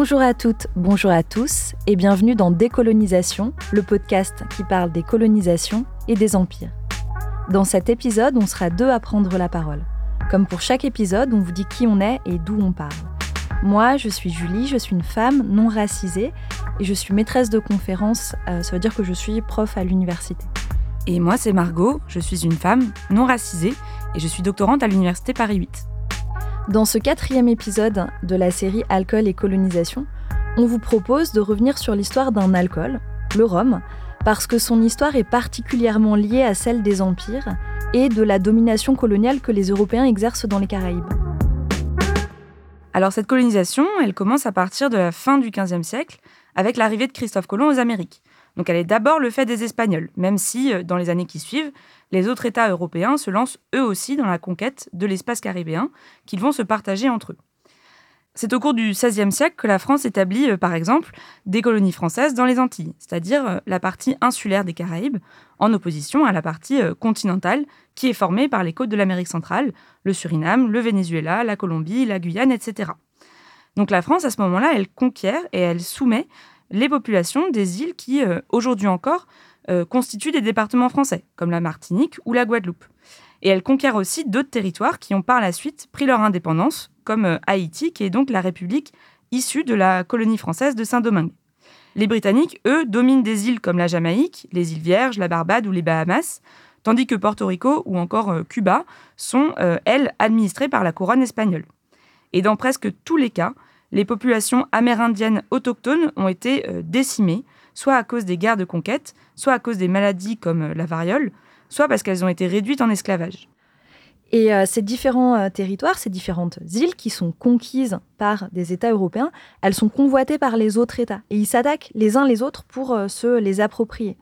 Bonjour à toutes, bonjour à tous et bienvenue dans Décolonisation, le podcast qui parle des colonisations et des empires. Dans cet épisode, on sera deux à prendre la parole. Comme pour chaque épisode, on vous dit qui on est et d'où on parle. Moi, je suis Julie, je suis une femme non racisée et je suis maîtresse de conférence, euh, ça veut dire que je suis prof à l'université. Et moi, c'est Margot, je suis une femme non racisée et je suis doctorante à l'université Paris 8. Dans ce quatrième épisode de la série Alcool et colonisation, on vous propose de revenir sur l'histoire d'un alcool, le rhum, parce que son histoire est particulièrement liée à celle des empires et de la domination coloniale que les Européens exercent dans les Caraïbes. Alors cette colonisation, elle commence à partir de la fin du XVe siècle, avec l'arrivée de Christophe Colomb aux Amériques. Donc elle est d'abord le fait des Espagnols, même si, euh, dans les années qui suivent, les autres États européens se lancent eux aussi dans la conquête de l'espace caribéen, qu'ils vont se partager entre eux. C'est au cours du XVIe siècle que la France établit, euh, par exemple, des colonies françaises dans les Antilles, c'est-à-dire euh, la partie insulaire des Caraïbes, en opposition à la partie continentale, qui est formée par les côtes de l'Amérique centrale, le Suriname, le Venezuela, la Colombie, la Guyane, etc. Donc la France, à ce moment-là, elle conquiert et elle soumet les populations des îles qui, euh, aujourd'hui encore, euh, constituent des départements français, comme la Martinique ou la Guadeloupe. Et elle conquiert aussi d'autres territoires qui ont par la suite pris leur indépendance, comme euh, Haïti, qui est donc la république issue de la colonie française de Saint-Domingue. Les Britanniques, eux, dominent des îles comme la Jamaïque, les îles Vierges, la Barbade ou les Bahamas, tandis que Porto Rico ou encore Cuba sont, elles, administrées par la couronne espagnole. Et dans presque tous les cas, les populations amérindiennes autochtones ont été euh, décimées, soit à cause des guerres de conquête, soit à cause des maladies comme euh, la variole, soit parce qu'elles ont été réduites en esclavage. Et euh, ces différents territoires, ces différentes îles qui sont conquises par des États européens, elles sont convoitées par les autres États. Et ils s'attaquent les uns les autres pour se les approprier.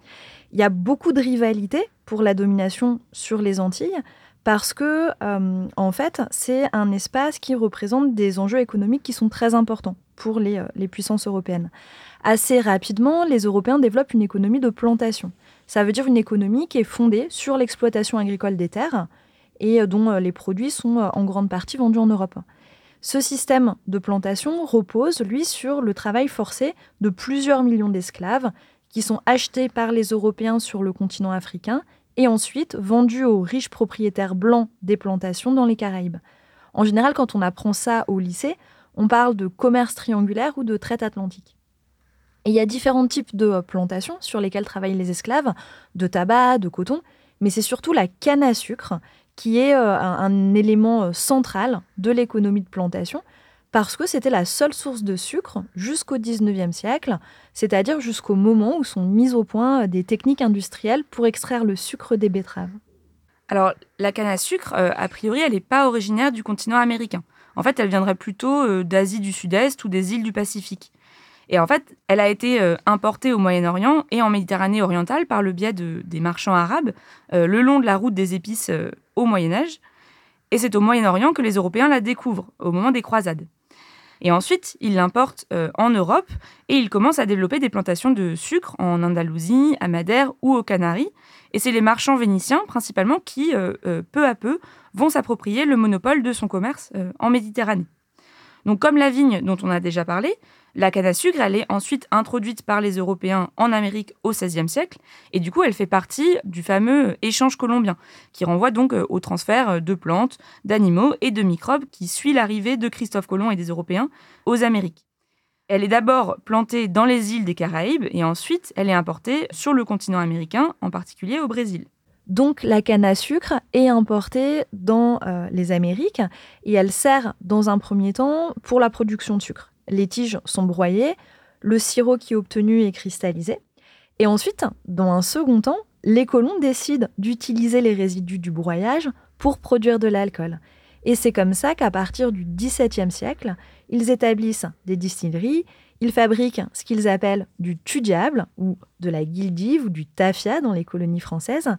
Il y a beaucoup de rivalité pour la domination sur les Antilles parce que, euh, en fait, c'est un espace qui représente des enjeux économiques qui sont très importants pour les, euh, les, puissances européennes. Assez rapidement, les Européens développent une économie de plantation. Ça veut dire une économie qui est fondée sur l'exploitation agricole des terres et euh, dont les produits sont en grande partie vendus en Europe. Ce système de plantation repose, lui, sur le travail forcé de plusieurs millions d'esclaves qui sont achetés par les Européens sur le continent africain et ensuite vendu aux riches propriétaires blancs des plantations dans les Caraïbes. En général, quand on apprend ça au lycée, on parle de commerce triangulaire ou de traite atlantique. Il y a différents types de plantations sur lesquelles travaillent les esclaves, de tabac, de coton, mais c'est surtout la canne à sucre qui est euh, un élément euh, central de l'économie de plantation, parce que c'était la seule source de sucre jusqu'au 19e siècle, c'est-à-dire jusqu'au moment où sont mises au point des techniques industrielles pour extraire le sucre des betteraves. Alors, la canne à sucre, euh, a priori, elle n'est pas originaire du continent américain. En fait, elle viendrait plutôt euh, d'Asie du Sud-Est ou des îles du Pacifique. Et en fait, elle a été euh, importée au Moyen-Orient et en Méditerranée orientale par le biais de, des marchands arabes le long de la route des épices au Moyen Âge. Et c'est au Moyen-Orient que les Européens la découvrent, au moment des croisades. Et ensuite, il l'importe euh, en Europe et il commence à développer des plantations de sucre en Andalousie, à Madère ou aux Canaries. Et c'est les marchands vénitiens principalement qui, euh, euh, peu à peu, vont s'approprier le monopole de son commerce en Méditerranée. Donc comme la vigne dont on a déjà parlé, la canne à sucre, elle est ensuite introduite par les Européens en Amérique au XVIe siècle, et du coup, elle fait partie du fameux échange colombien, qui renvoie donc euh, au transfert euh, de plantes, d'animaux et de microbes qui suit l'arrivée de Christophe Colomb et des Européens aux Amériques. Elle est d'abord plantée dans les îles des Caraïbes, et ensuite, elle est importée sur le continent américain, en particulier au Brésil. Donc la canne à sucre est importée dans euh, les Amériques et elle sert dans un premier temps pour la production de sucre les tiges sont broyées, le sirop qui est obtenu est cristallisé. Et ensuite, dans un second temps, les colons décident d'utiliser les résidus du broyage pour produire de l'alcool. Et c'est comme ça qu'à partir du XVIIe siècle, ils établissent des distilleries, ils fabriquent ce qu'ils appellent du tu-diable, ou de la guildive, ou du tafia dans les colonies françaises,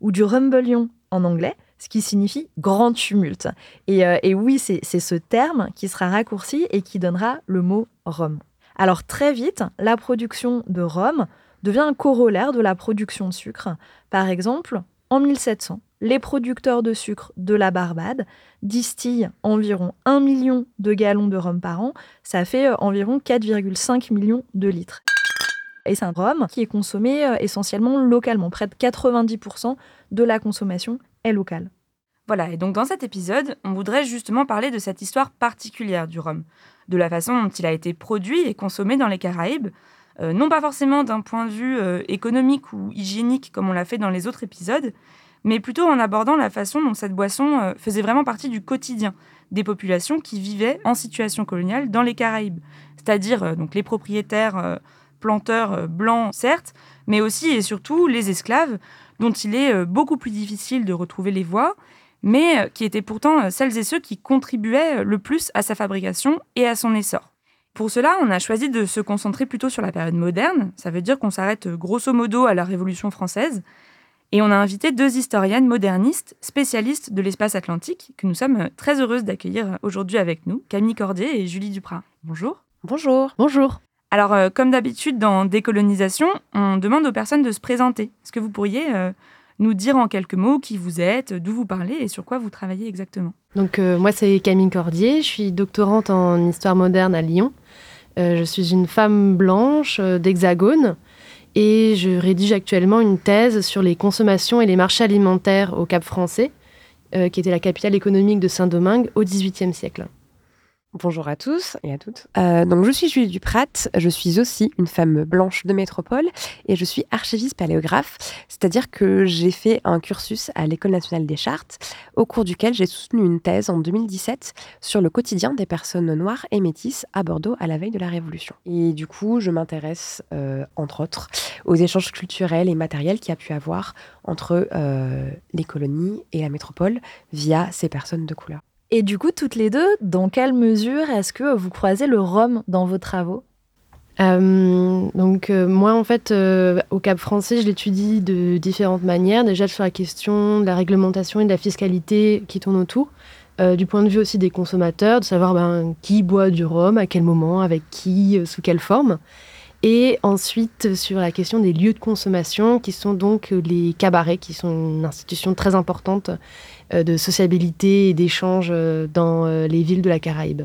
ou du rumbelion en anglais, ce qui signifie grand tumulte. Et, euh, oui, c'est ce terme qui sera raccourci et qui donnera le mot rhum. Alors très vite, la production de rhum devient un corollaire de la production de sucre. Par exemple, en 1700, les producteurs de sucre de la Barbade distillent environ 1 million de gallons de rhum par an. Ça fait euh, environ 4,5 millions de litres. Et c'est un rhum qui est consommé euh, essentiellement localement. Près de 90% de la consommation Voilà, et donc dans cet épisode, on voudrait justement parler de cette histoire particulière du rhum, de la façon dont il a été produit et consommé dans les Caraïbes, euh, non pas forcément d'un point de vue économique ou hygiénique comme on l'a fait dans les autres épisodes, mais plutôt en abordant la façon dont cette boisson euh, faisait vraiment partie du quotidien des populations qui vivaient en situation coloniale dans les Caraïbes, c'est-à-dire euh, donc les propriétaires euh, planteurs blancs certes, mais aussi et surtout les esclaves dont il est beaucoup plus difficile de retrouver les voix, mais qui étaient pourtant celles et ceux qui contribuaient le plus à sa fabrication et à son essor. Pour cela, on a choisi de se concentrer plutôt sur la période moderne, ça veut dire qu'on s'arrête grosso modo à la Révolution française, et on a invité deux historiennes modernistes, spécialistes de l'espace atlantique, que nous sommes très heureuses d'accueillir aujourd'hui avec nous, Camille Cordier et Julie Duprat. Bonjour. Bonjour. Bonjour. Alors, euh, comme d'habitude dans Décolonisation, on demande aux personnes de se présenter. Est-ce que vous pourriez euh, nous dire en quelques mots qui vous êtes, d'où vous parlez et sur quoi vous travaillez exactement? Donc, euh, moi, c'est Camille Cordier. Je suis doctorante en histoire moderne à Lyon. je suis une femme blanche d'Hexagone et je rédige actuellement une thèse sur les consommations et les marchés alimentaires au Cap français, qui était la capitale économique de Saint-Domingue au XVIIIe siècle. Bonjour à tous et à toutes. Euh, donc je suis Julie Duprat, je suis aussi une femme blanche de métropole et je suis archiviste paléographe, c'est-à-dire que j'ai fait un cursus à l'École nationale des chartes, au cours duquel j'ai soutenu une thèse en 2017 sur le quotidien des personnes noires et métisses à Bordeaux à la veille de la Révolution. Et du coup, je m'intéresse, euh, entre autres, aux échanges culturels et matériels qu'il y a pu avoir entre euh, les colonies et la métropole via ces personnes de couleur. Et du coup, toutes les deux, dans quelle mesure est-ce que vous croisez le rhum dans vos travaux? Euh, donc euh, moi en fait euh, au Cap français je l'étudie de différentes manières. Déjà sur la question de la réglementation et de la fiscalité qui tourne autour du point de vue aussi des consommateurs de savoir ben, qui boit du rhum à quel moment avec qui sous quelle forme. Et ensuite sur la question des lieux de consommation qui sont donc les cabarets qui sont une institution très importante de sociabilité et d'échange euh, dans euh, les villes de la Caraïbe.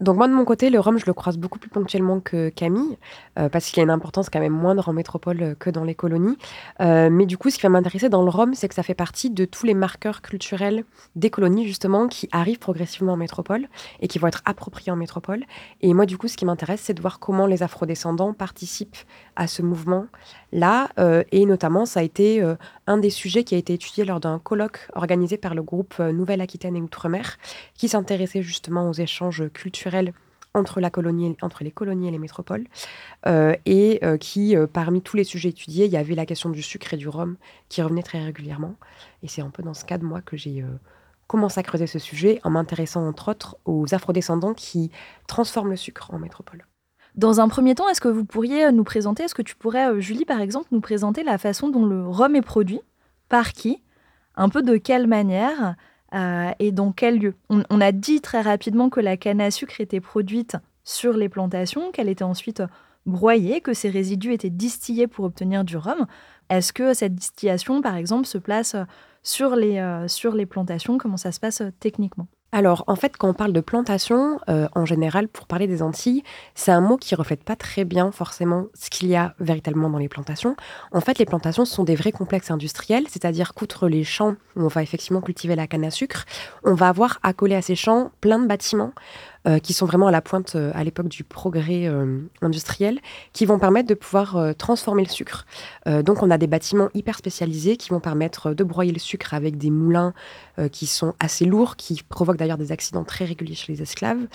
donc moi de mon côté, le rhum, je le croise beaucoup plus ponctuellement que Camille, parce qu'il a une importance quand même moindre en métropole que dans les colonies. mais du coup, ce qui va m'intéresser dans le rhum, c'est que ça fait partie de tous les marqueurs culturels des colonies, justement, qui arrivent progressivement en métropole et qui vont être appropriés en métropole. Et moi, du coup, ce qui m'intéresse, c'est de voir comment les afrodescendants participent à ce mouvement-là. Euh, et notamment, ça a été euh, un des sujets qui a été étudié lors d'un colloque organisé par le groupe euh, Nouvelle-Aquitaine et Outre-mer, qui s'intéressait justement aux échanges culturels entre, les colonies et les métropoles, et qui, parmi tous les sujets étudiés, il y avait la question du sucre et du rhum qui revenait très régulièrement. Et c'est un peu dans ce cadre, moi, que j'ai commencé à creuser ce sujet en m'intéressant, entre autres, aux afrodescendants qui transforment le sucre en métropole. Dans un premier temps, est-ce que vous pourriez euh, nous présenter, est-ce que tu pourrais, euh, Julie, par exemple, nous présenter la façon dont le rhum est produit, par qui, un peu de quelle manière euh, et dans quel lieu? On, a dit très rapidement que la canne à sucre était produite sur les plantations, qu'elle était ensuite broyée, que ses résidus étaient distillés pour obtenir du rhum. Est-ce que cette distillation, par exemple, se place sur les, sur les plantations? Comment ça se passe techniquement? Alors, en fait, quand on parle de plantation, euh, en général, pour parler des Antilles, c'est un mot qui reflète pas très bien forcément ce qu'il y a véritablement dans les plantations. En fait, les plantations sont des vrais complexes industriels, c'est-à-dire qu'outre les champs où on va effectivement cultiver la canne à sucre, on va avoir accolé à ces champs plein de bâtiments euh, qui sont vraiment à la pointe euh, à l'époque du progrès euh, industriel, qui vont permettre de pouvoir transformer le sucre. donc on a des bâtiments hyper spécialisés qui vont permettre de broyer le sucre avec des moulins qui sont assez lourds, qui provoquent d'ailleurs des accidents très réguliers chez les esclaves.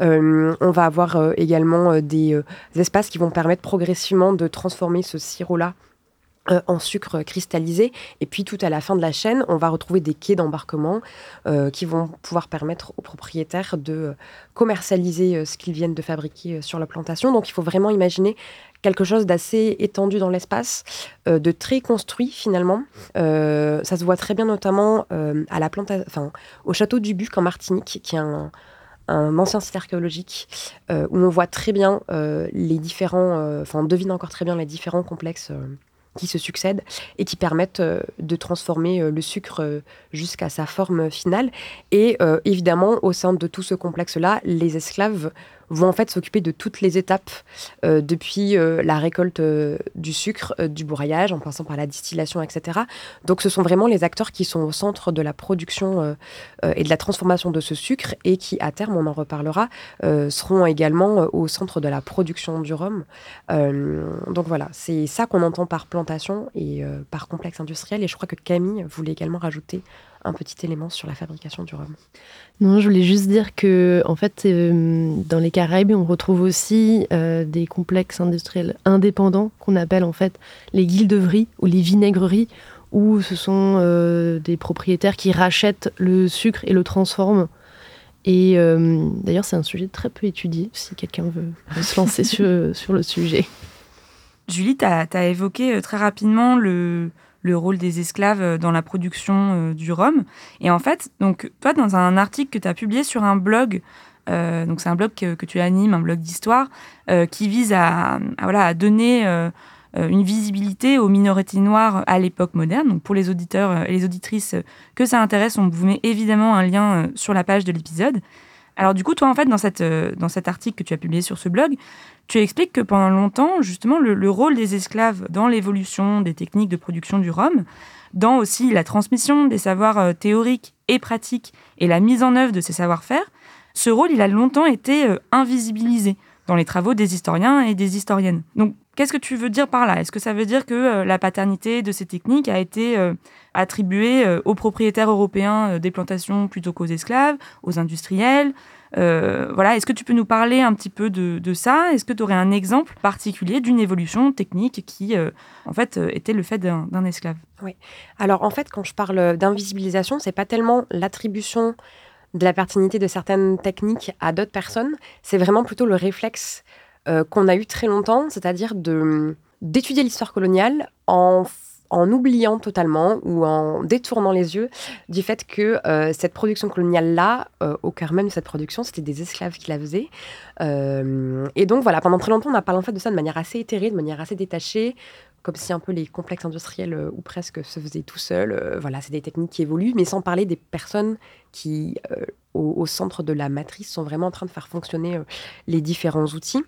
on va avoir également des espaces qui vont permettre progressivement de transformer ce sirop-là euh, en sucre cristallisé. Et puis tout à la fin de la chaîne, on va retrouver des quais d'embarquement euh, qui vont pouvoir permettre aux propriétaires de commercialiser euh, ce qu'ils viennent de fabriquer sur la plantation. Donc il faut vraiment imaginer quelque chose d'assez étendu dans l'espace, de très construit finalement. ça se voit très bien notamment à la planta au château du Buc en Martinique, qui est un, ancien site archéologique où on voit très bien les différents, enfin on devine encore très bien les différents complexes qui se succèdent et qui permettent de transformer le sucre jusqu'à sa forme finale. Et évidemment, au sein de tout ce complexe-là, les esclaves vont en fait s'occuper de toutes les étapes euh, depuis euh, la récolte euh, du sucre, du broyage, en passant par la distillation, etc. Donc ce sont vraiment les acteurs qui sont au centre de la production et de la transformation de ce sucre et qui, à terme, on en reparlera, seront également au centre de la production du rhum. donc voilà, c'est ça qu'on entend par plantation et par complexe industriel. Et je crois que Camille voulait également rajouter un petit élément sur la fabrication du rhum. Non, je voulais juste dire que, en fait, euh, dans les Caraïbes, on retrouve aussi euh, des complexes industriels indépendants qu'on appelle en fait les guilderies ou les vinaigreries, où ce sont euh, des propriétaires qui rachètent le sucre et le transforment. Et d'ailleurs, c'est un sujet très peu étudié, si quelqu'un veut, se lancer sur, sur le sujet. Julie, tu as, as, évoqué très rapidement le, le rôle des esclaves euh, dans la production euh, du rhum. Et en fait, donc toi, dans un article que tu as publié sur un blog, euh, donc c'est un blog que, tu animes, un blog d'histoire, qui vise à, voilà, à donner une visibilité aux minorités noires à l'époque moderne. Donc pour les auditeurs et les auditrices que ça intéresse, on vous met évidemment un lien sur la page de l'épisode. Alors du coup, toi, en fait, dans, cette, dans cet article que tu as publié sur ce blog, tu expliques que pendant longtemps, justement, le, rôle des esclaves dans l'évolution des techniques de production du rhum, dans aussi la transmission des savoirs euh, théoriques et pratiques et la mise en œuvre de ces savoir-faire, ce rôle, il a longtemps été euh, invisibilisé dans les travaux des historiens et des historiennes. Donc, qu'est-ce que tu veux dire par là? Est-ce que ça veut dire que la paternité de ces techniques a été attribuée aux propriétaires européens des plantations plutôt qu'aux esclaves, aux industriels euh, voilà, est-ce que tu peux nous parler un petit peu de, ça? Est-ce que tu aurais un exemple particulier d'une évolution technique qui, euh, en fait, euh, était le fait d'un esclave? Oui. Alors, en fait, quand je parle d'invisibilisation, c'est pas tellement l'attribution de la pertinité de certaines techniques à d'autres personnes, c'est vraiment plutôt le réflexe qu'on a eu très longtemps, c'est-à-dire d'étudier l'histoire coloniale en en oubliant totalement ou en détournant les yeux du fait que euh, cette production coloniale-là, euh, au cœur même de cette production, c'était des esclaves qui la faisaient. Euh, et donc voilà, pendant très longtemps, on a parlé en fait de ça de manière assez éthérée, de manière assez détachée, comme si un peu les complexes industriels ou presque se faisaient tout seuls. voilà, c'est des techniques qui évoluent, mais sans parler des personnes qui, au, centre de la matrice, sont vraiment en train de faire fonctionner les différents outils.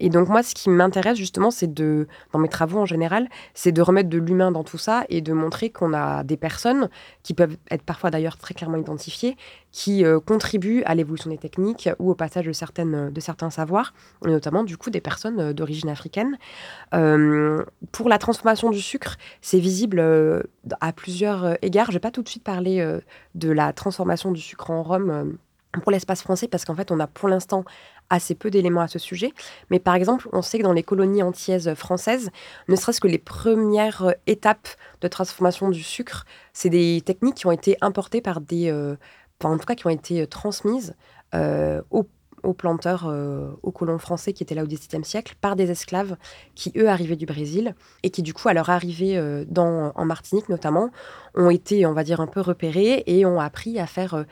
Et donc moi, ce qui m'intéresse justement, c'est de, dans mes travaux en général, c'est de remettre de l'humain dans tout ça et de montrer qu'on a des personnes qui peuvent être parfois d'ailleurs très clairement identifiées, qui euh, contribuent à l'évolution des techniques ou au passage de, certaines, de certains savoirs, et notamment du coup des personnes euh, d'origine africaine. Euh, pour la transformation du sucre, c'est visible à plusieurs égards. Je ne vais pas tout de suite parler de la transformation du sucre en rhum pour l'espace français parce qu'en fait on a pour l'instant assez peu d'éléments à ce sujet. Mais par exemple, on sait que dans les colonies antillaises françaises, ne serait-ce que les premières euh, étapes de transformation du sucre, c'est des techniques qui ont été importées par des... Euh, en tout cas qui ont été euh, transmises aux planteurs, aux colons français qui étaient là au XVIIe siècle, par des esclaves qui, eux, arrivaient du Brésil et qui, du coup, à leur arrivée dans, en Martinique notamment, ont été, on va dire, un peu repérés et ont appris à faire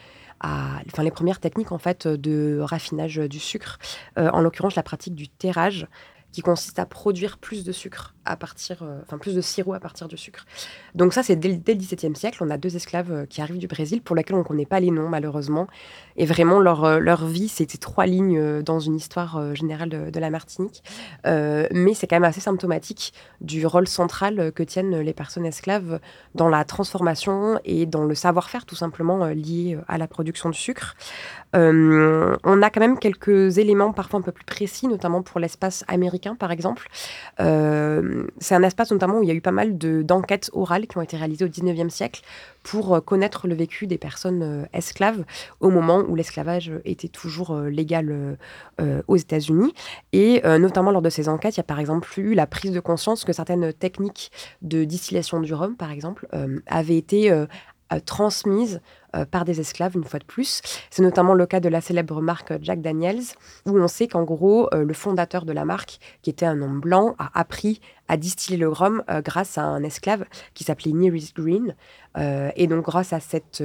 enfin, les premières techniques en fait de raffinage du sucre, euh, en l'occurrence la pratique du terrage, qui consiste à produire plus de sucre à partir, euh, enfin plus de sirop à partir du sucre. Donc ça, c'est dès, le XVIIe siècle. On a deux esclaves euh, qui arrivent du Brésil pour lesquels on ne connaît pas les noms malheureusement. Et vraiment, leur, euh, leur vie, c'était trois lignes dans une histoire générale de, la Martinique. mais c'est quand même assez symptomatique du rôle central que tiennent les personnes esclaves dans la transformation et dans le savoir-faire tout simplement lié à la production du sucre. on a quand même quelques éléments parfois un peu plus précis, notamment pour l'espace américain par exemple c'est un espace notamment où il y a eu pas mal d'enquêtes orales qui ont été réalisées au 19e siècle pour euh, connaître le vécu des personnes euh, esclaves au moment où l'esclavage était toujours euh, légal aux États-Unis. Et notamment lors de ces enquêtes, il y a par exemple eu la prise de conscience que certaines techniques de distillation du rhum, par exemple, avaient été transmises euh, par des esclaves, une fois de plus. C'est notamment le cas de la célèbre marque Jack Daniels, où on sait qu'en gros, euh, le fondateur de la marque, qui était un homme blanc, a appris à distiller le rhum euh, grâce à un esclave qui s'appelait Nearest Green. et donc, grâce à cette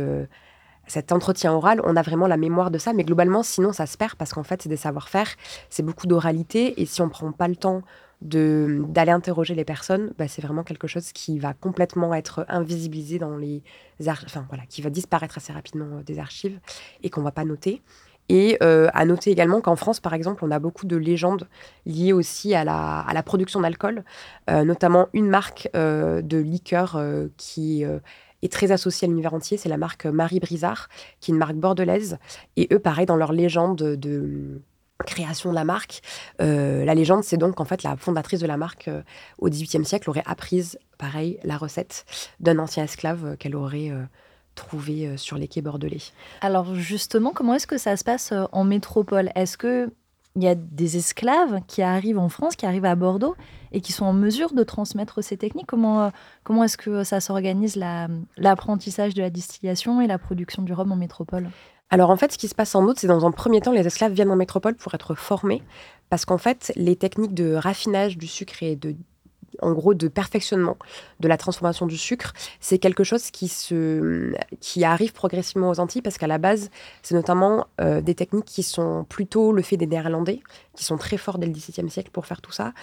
cet entretien oral, on a vraiment la mémoire de ça, mais globalement, sinon, ça se perd parce qu'en fait, c'est des savoir-faire, c'est beaucoup d'oralité, et si on prend pas le temps d'aller interroger les personnes, bah, c'est vraiment quelque chose qui va complètement être invisibilisé dans les enfin voilà, qui va disparaître assez rapidement des archives et qu'on va pas noter. Et à noter également qu'en France, par exemple, on a beaucoup de légendes liées aussi à la, à la production d'alcool, notamment une marque de liqueur qui est très associée à l'univers entier, c'est la marque Marie Brizard, qui est une marque bordelaise. Et eux, pareil, dans leur légende de création de la marque. la légende, c'est donc qu'en fait la fondatrice de la marque au XVIIIe siècle aurait apprise, pareil, la recette d'un ancien esclave qu'elle aurait trouvé euh, sur les quais bordelais. Alors justement, comment est-ce que ça se passe euh, en métropole? Est-ce que il y a des esclaves qui arrivent en France, qui arrivent à Bordeaux et qui sont en mesure de transmettre ces techniques? Comment, euh, comment est-ce que ça s'organise l'apprentissage de la distillation et la production du rhum en métropole? Alors en fait, ce qui se passe en outre, c'est dans un premier temps, les esclaves viennent en métropole pour être formés, parce qu'en fait, les techniques de raffinage du sucre et de en gros de perfectionnement de la transformation du sucre, c'est quelque chose qui, se, qui arrive progressivement aux Antilles parce qu'à la base, c'est notamment euh, des techniques qui sont plutôt le fait des Néerlandais, qui sont très forts dès le XVIIe siècle pour faire tout ça,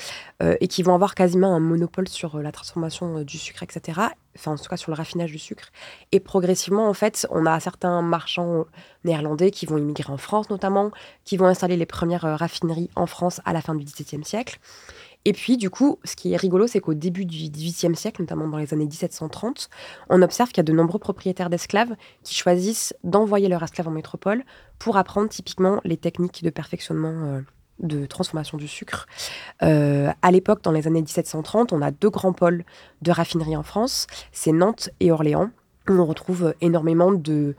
euh, et qui vont avoir quasiment un monopole sur euh, la transformation du sucre, etc. Enfin, en tout cas sur le raffinage du sucre. Et progressivement, en fait, on a certains marchands néerlandais qui vont immigrer en France notamment, qui vont installer les premières raffineries en France à la fin du XVIIe siècle. Et puis, du coup, ce qui est rigolo, c'est qu'au début du XVIIIe siècle, notamment dans les années 1730, on observe qu'il y a de nombreux propriétaires d'esclaves qui choisissent d'envoyer leurs esclaves en métropole pour apprendre typiquement les techniques de perfectionnement. Euh, de transformation du sucre. Euh, à l'époque, dans les années 1730, on a deux grands pôles de raffinerie en France, c'est Nantes et Orléans, où on retrouve énormément de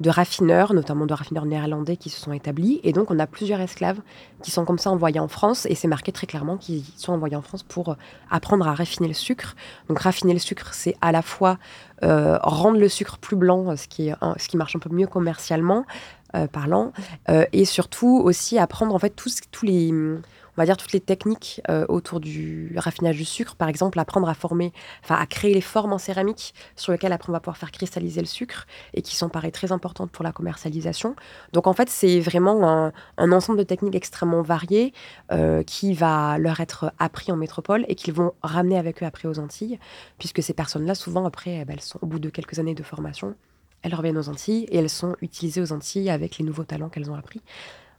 de raffineurs, notamment de raffineurs néerlandais qui se sont établis. Et donc, on a plusieurs esclaves qui sont comme ça envoyés en France. Et c'est marqué très clairement qu'ils sont envoyés en France pour euh, apprendre à raffiner le sucre. Donc, raffiner le sucre, c'est à la fois euh, rendre le sucre plus blanc, ce qui, ce qui marche un peu mieux commercialement euh, parlant, et surtout aussi apprendre en fait tous, tous les on va dire, toutes les techniques euh, autour du raffinage du sucre. Par exemple, apprendre à former, enfin, à créer les formes en céramique sur lesquelles après on va pouvoir faire cristalliser le sucre et qui sont, pareil, très importantes pour la commercialisation. Donc, en fait, c'est vraiment un, ensemble de techniques extrêmement variées euh, qui va leur être appris en métropole et qu'ils vont ramener avec eux après aux Antilles, puisque ces personnes-là, souvent, après, eh ben, elles sont au bout de quelques années de formation elles reviennent aux Antilles et elles sont utilisées aux Antilles avec les nouveaux talents qu'elles ont appris.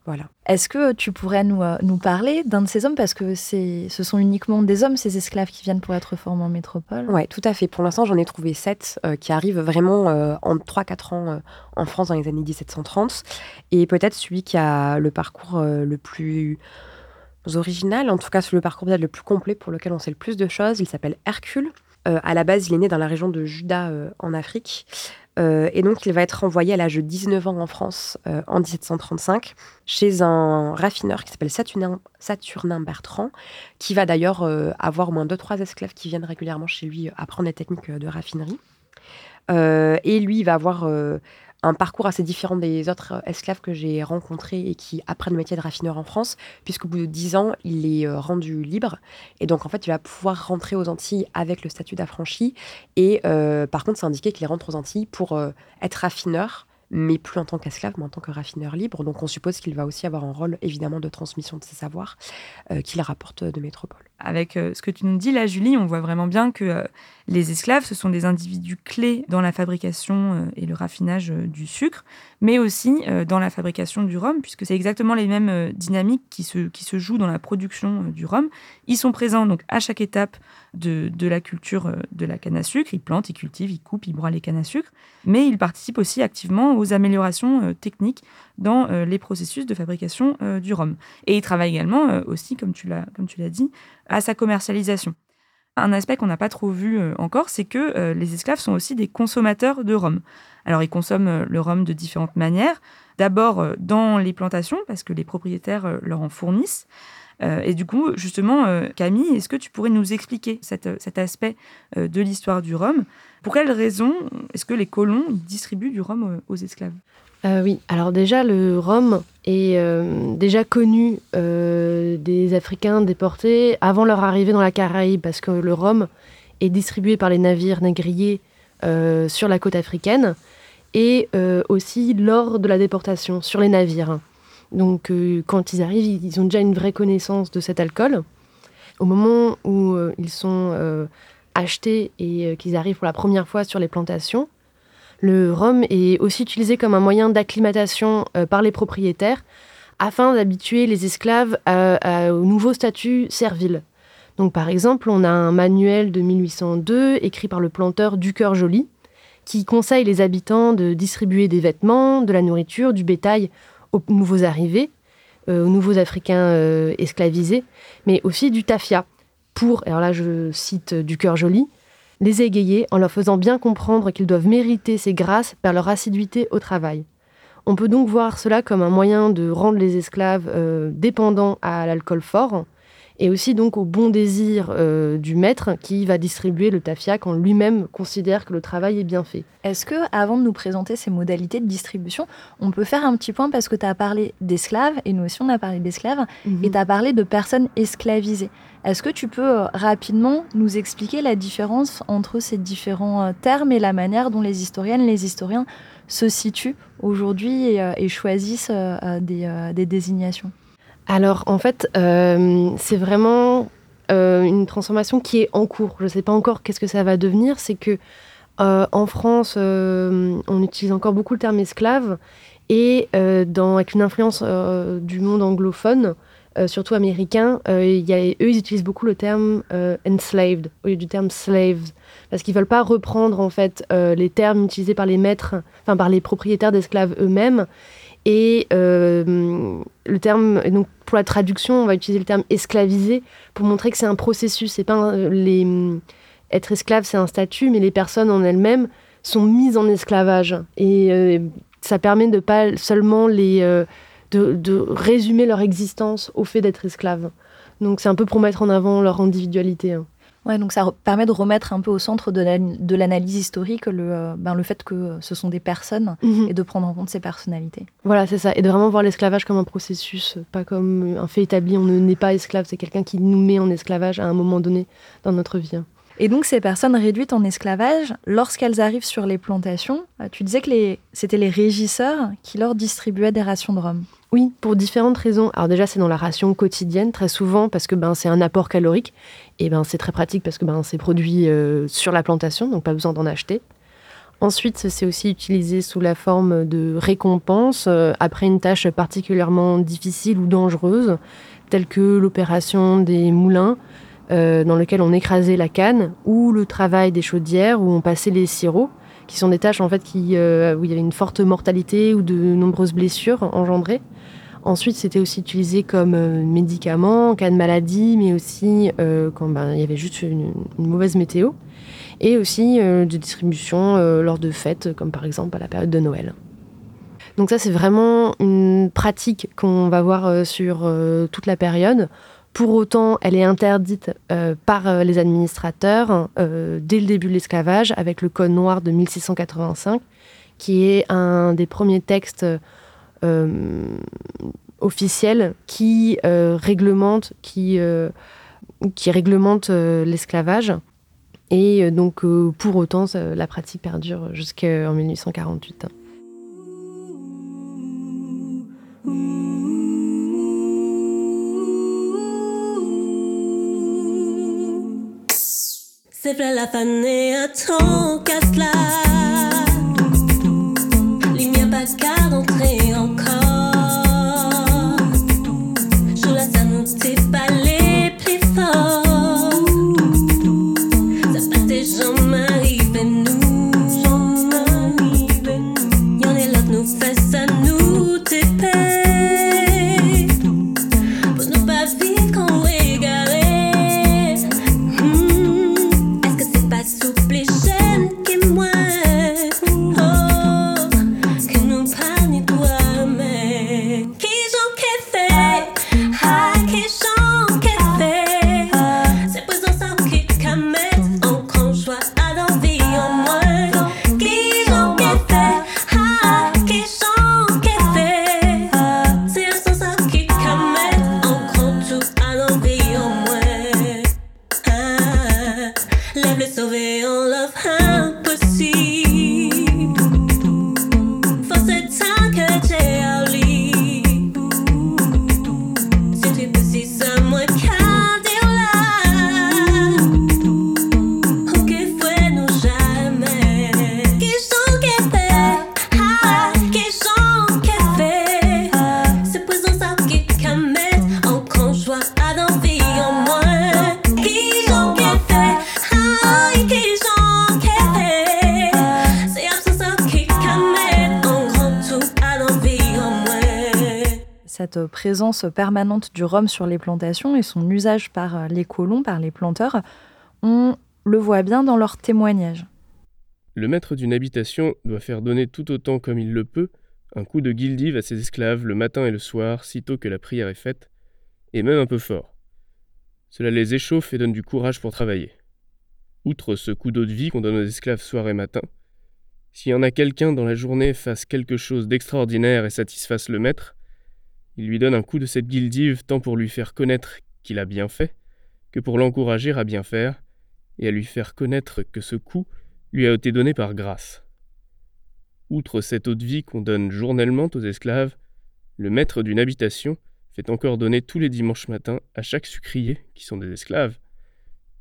Voilà. Est-ce que tu pourrais nous, euh, nous parler d'un de ces hommes? Parce que ce sont uniquement des hommes, ces esclaves qui viennent pour être formés en métropole. Oui, tout à fait. Pour l'instant, j'en ai trouvé sept euh, qui arrivent vraiment euh, en 3-4 ans en France dans les années 1730. Et peut-être celui qui a le parcours le plus original, en tout cas le parcours le plus complet pour lequel on sait le plus de choses, il s'appelle Hercule. À la base, il est né dans la région de Juda en Afrique. Euh, et donc, il va être envoyé à l'âge de 19 ans en France euh, en 1735 chez un raffineur qui s'appelle Saturnin, Bertrand, qui va d'ailleurs euh, avoir au moins deux trois esclaves qui viennent régulièrement chez lui apprendre les techniques de raffinerie. et lui, il va avoir un parcours assez différent des autres esclaves que j'ai rencontrés et qui apprennent le métier de raffineur en France, puisqu'au bout de 10 ans, il est euh, rendu libre. Et donc, en fait, il va pouvoir rentrer aux Antilles avec le statut d'affranchi. Et euh, par contre, c'est indiqué qu'il rentre aux Antilles pour euh, être raffineur mais plus en tant qu'esclave, mais en tant que raffineur libre. Donc on suppose qu'il va aussi avoir un rôle évidemment de transmission de ses savoirs qu'il rapporte de métropole. Avec ce que tu nous dis là, Julie, on voit vraiment bien que les esclaves, ce sont des individus clés dans la fabrication euh, et le raffinage euh, du sucre, mais aussi euh, dans la fabrication du rhum, puisque c'est exactement les mêmes dynamiques qui se, qui se jouent dans la production du rhum. Ils sont présents donc à chaque étape de, de la culture de la canne à sucre. Ils plantent, ils cultivent, ils coupent, ils broient les cannes à sucre, mais ils participent aussi activement aux améliorations techniques dans les processus de fabrication du rhum. Et ils travaillent également aussi, comme tu l'as dit, à sa commercialisation. Un aspect qu'on n'a pas trop vu euh, encore, c'est que euh, les esclaves sont aussi des consommateurs de rhum. Alors ils consomment euh, le rhum de différentes manières. D'abord dans les plantations, parce que les propriétaires leur en fournissent. et du coup, justement, Camille, est-ce que tu pourrais nous expliquer cet aspect de l'histoire du rhum? Pour quelles raisons est-ce que les colons distribuent du rhum aux esclaves? Euh, oui, alors déjà, le rhum est euh, déjà connu euh, des Africains déportés avant leur arrivée dans la Caraïbe, parce que le rhum est distribué par les navires négriers sur la côte africaine et aussi lors de la déportation sur les navires. Donc quand ils arrivent, ils ont déjà une vraie connaissance de cet alcool. au moment où ils sont achetés et qu'ils arrivent pour la première fois sur les plantations, le rhum est aussi utilisé comme un moyen d'acclimatation par les propriétaires afin d'habituer les esclaves au nouveau statut servile. Donc par exemple, on a un manuel de 1802 écrit par le planteur Ducœur Joly qui conseille les habitants de distribuer des vêtements, de la nourriture, du bétail aux nouveaux arrivés, euh, aux nouveaux Africains euh, esclavisés, mais aussi du tafia pour, alors là je cite Ducœur Joly, les égayer en leur faisant bien comprendre qu'ils doivent mériter ces grâces par leur assiduité au travail. On peut donc voir cela comme un moyen de rendre les esclaves euh, dépendants à l'alcool fort, et aussi donc au bon désir euh, du maître qui va distribuer le tafia quand lui-même considère que le travail est bien fait. Est-ce que, avant de nous présenter ces modalités de distribution, on peut faire un petit point parce que tu as parlé d'esclaves, et nous aussi on a parlé d'esclaves, mhm. et tu as parlé de personnes esclavisées. Est-ce que tu peux euh, rapidement nous expliquer la différence entre ces différents euh, termes et la manière dont les historiennes, les historiens se situent aujourd'hui et, choisissent des désignations? Alors en fait, euh, c'est vraiment euh, une transformation qui est en cours. Je ne sais pas encore qu'est-ce que ça va devenir. C'est que euh, en France, on utilise encore beaucoup le terme esclave et avec une influence du monde anglophone, surtout américain, eux ils utilisent beaucoup le terme enslaved au lieu du terme slaves parce qu'ils veulent pas reprendre en fait les termes utilisés par les maîtres, enfin par les propriétaires d'esclaves eux-mêmes et le terme, donc pour la traduction, on va utiliser le terme esclavisé pour montrer que c'est un processus. C'est pas les, être esclave, c'est un statut, mais les personnes en elles-mêmes sont mises en esclavage. Et euh, ça permet de pas seulement les, euh, de, résumer leur existence au fait d'être esclave. Donc c'est un peu pour mettre en avant leur individualité. Hein. Ouais, donc ça permet de remettre un peu au centre de l'analyse historique le, euh, ben, le fait que ce sont des personnes mhm. et de prendre en compte ces personnalités. Voilà, c'est ça. Et de vraiment voir l'esclavage comme un processus, pas comme un fait établi. On n'est pas esclave, c'est quelqu'un qui nous met en esclavage à un moment donné dans notre vie. Et donc ces personnes réduites en esclavage, lorsqu'elles arrivent sur les plantations, euh, tu disais que c'était les régisseurs qui leur distribuaient des rations de rhum. Oui, pour différentes raisons. Alors déjà, c'est dans la ration quotidienne, très souvent, parce que ben, c'est un apport calorique. Et ben, c'est très pratique parce que ben, c'est produit euh, sur la plantation, donc pas besoin d'en acheter. Ensuite, c'est aussi utilisé sous la forme de récompense euh, après une tâche particulièrement difficile ou dangereuse, telle que l'opération des moulins, euh, dans lequel on écrasait la canne, ou le travail des chaudières où on passait les sirops, qui sont des tâches en fait où il y avait une forte mortalité ou de nombreuses blessures engendrées. Ensuite, c'était aussi utilisé comme euh, médicament en cas de maladie, mais aussi euh, quand ben, il y avait juste une, mauvaise météo. Et aussi euh, de distribution lors de fêtes, comme par exemple à la période de Noël. Donc ça, c'est vraiment une pratique qu'on va voir sur toute la période. Pour autant, elle est interdite par les administrateurs dès le début de l'esclavage, avec le Code noir de 1685, qui est un des premiers textes officielle qui euh, réglemente, qui, euh, qui réglemente l'esclavage. Et donc, pour autant, la pratique perdure jusqu'en 1848. C'est la à ton cette présence permanente du rhum sur les plantations et son usage par les colons, par les planteurs, on le voit bien dans leurs témoignages. Le maître d'une habitation doit faire donner tout autant comme il le peut un coup de guildive à ses esclaves le matin et le soir, sitôt que la prière est faite, et même un peu fort. Cela les échauffe et donne du courage pour travailler. Outre ce coup d'eau de vie qu'on donne aux esclaves soir et matin, s'il y en a quelqu'un dans la journée fasse quelque chose d'extraordinaire et satisfasse le maître, il lui donne un coup de cette guildive tant pour lui faire connaître qu'il a bien fait, que pour l'encourager à bien faire, et à lui faire connaître que ce coup lui a été donné par grâce. Outre cette eau de vie qu'on donne journellement aux esclaves, le maître d'une habitation fait encore donner tous les dimanches matins à chaque sucrier, qui sont des esclaves,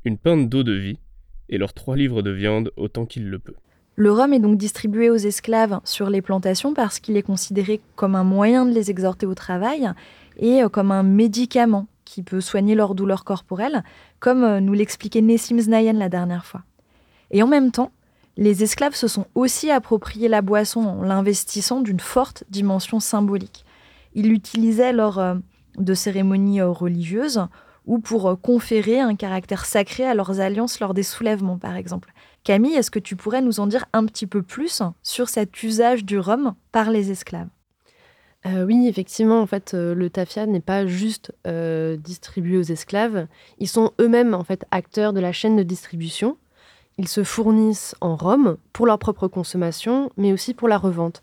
une pinte d'eau de vie et leurs trois livres de viande autant qu'il le peut. Le rhum est donc distribué aux esclaves sur les plantations parce qu'il est considéré comme un moyen de les exhorter au travail et euh, comme un médicament qui peut soigner leurs douleurs corporelles, comme euh, nous l'expliquait Nessim Znayen la dernière fois. Et en même temps, les esclaves se sont aussi approprié la boisson en l'investissant d'une forte dimension symbolique. Ils l'utilisaient lors euh, de cérémonies religieuses ou pour conférer un caractère sacré à leurs alliances lors des soulèvements, par exemple. Camille, est-ce que tu pourrais nous en dire un petit peu plus sur cet usage du rhum par les esclaves? Oui, effectivement, en fait, le tafia n'est pas juste distribué aux esclaves. Ils sont eux-mêmes en fait acteurs de la chaîne de distribution. Ils se fournissent en rhum pour leur propre consommation, mais aussi pour la revente.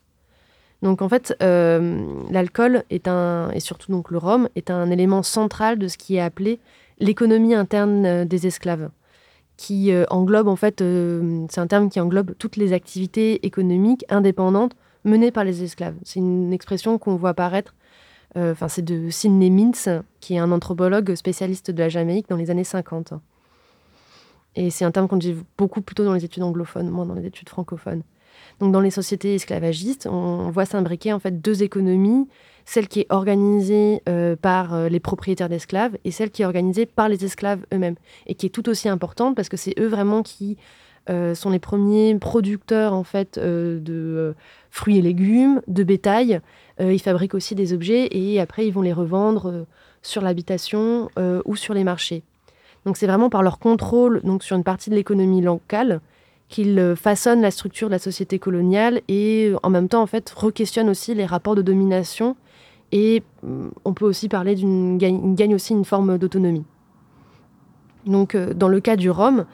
Donc en fait, euh, l'alcool est un, et surtout donc le rhum, est un élément central de ce qui est appelé l'économie interne euh, des esclaves, qui euh, englobe en fait, c'est un terme qui englobe toutes les activités économiques indépendantes menées par les esclaves. C'est une expression qu'on voit apparaître, enfin c'est de Sidney Mintz, qui est un anthropologue spécialiste de la Jamaïque dans les années 50. Et c'est un terme qu'on dit beaucoup plutôt dans les études anglophones, moins dans les études francophones. Donc dans les sociétés esclavagistes, on voit s'imbriquer en fait deux économies, celle qui est organisée euh, par euh, les propriétaires d'esclaves et celle qui est organisée par les esclaves eux-mêmes et qui est tout aussi importante parce que c'est eux vraiment qui euh, sont les premiers producteurs en fait de fruits et légumes, de bétail. ils fabriquent aussi des objets et après ils vont les revendre sur l'habitation ou sur les marchés. Donc c'est vraiment par leur contrôle donc sur une partie de l'économie locale qu'ils euh, façonnent la structure de la société coloniale et euh, en même temps en fait requestionnent aussi les rapports de domination et mm, on peut aussi parler d'une gagne, aussi une forme d'autonomie. Donc euh, dans le cas du rhum,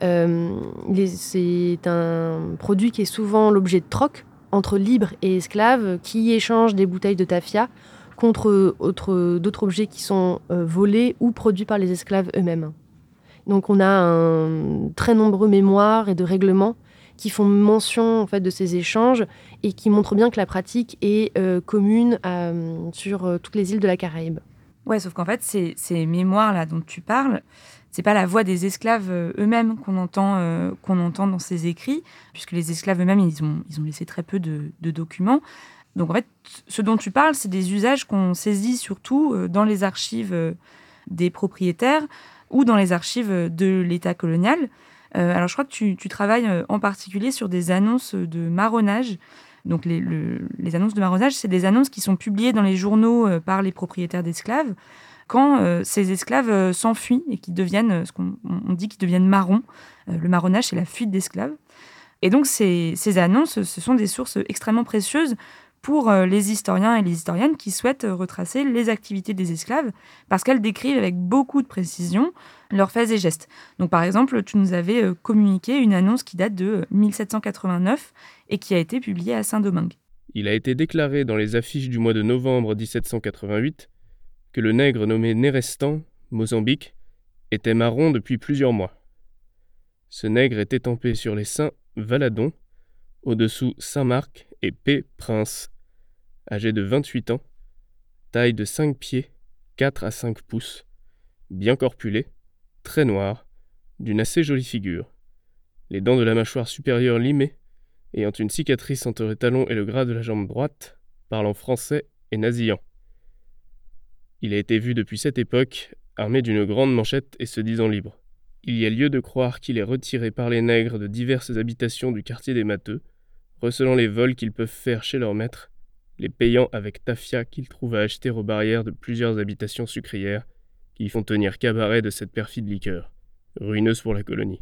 c'est un produit qui est souvent l'objet de troc entre libres et esclaves qui échangent des bouteilles de tafia contre d'autres objets qui sont volés ou produits par les esclaves eux-mêmes. Donc on a un très nombreux mémoires et de règlements qui font mention en fait de ces échanges et qui montrent bien que la pratique est euh, commune sur euh, toutes les îles de la Caraïbe. Ouais, sauf qu'en fait ces, mémoires là dont tu parles, c'est pas la voix des esclaves eux-mêmes qu'on entend entend dans ces écrits, puisque les esclaves eux-mêmes ils ont ils ont laissé très peu de, de documents. Donc en fait, ce dont tu parles, c'est des usages qu'on saisit surtout euh, dans les archives euh, des propriétaires ou dans les archives de l'État colonial. Euh, alors je crois que tu, travailles en particulier sur des annonces de marronnage. Donc les, annonces de marronnage, c'est des annonces qui sont publiées dans les journaux par les propriétaires d'esclaves quand ces esclaves s'enfuient et qui deviennent, ce qu'on dit qu'ils deviennent marrons. le marronnage, c'est la fuite d'esclaves. Et donc ces annonces, ce sont des sources extrêmement précieuses pour euh, les historiens et les historiennes qui souhaitent euh, retracer les activités des esclaves, parce qu'elles décrivent avec beaucoup de précision leurs faits et gestes. Donc par exemple, tu nous avais euh, communiqué une annonce qui date de 1789 et qui a été publiée à Saint-Domingue. Il a été déclaré dans les affiches du mois de novembre 1788 que le nègre nommé Nérestan, Mozambique, était marron depuis plusieurs mois. Ce nègre était tempé sur les saints Valadon, au-dessous Saint-Marc et P. Prince, âgé de 28 ans, taille de 5 pieds, 4 à 5 pouces, bien corpulé, très noir, d'une assez jolie figure, les dents de la mâchoire supérieure limées, ayant une cicatrice entre le talon et le gras de la jambe droite, parlant français et nasillant. Il a été vu depuis cette époque, armé d'une grande manchette et se disant libre. Il y a lieu de croire qu'il est retiré par les nègres de diverses habitations du quartier des Matheux, recelant les vols qu'ils peuvent faire chez leur maître, les payant avec tafia qu'ils trouvent à acheter aux barrières de plusieurs habitations sucrières qui font tenir cabaret de cette perfide liqueur, ruineuse pour la colonie.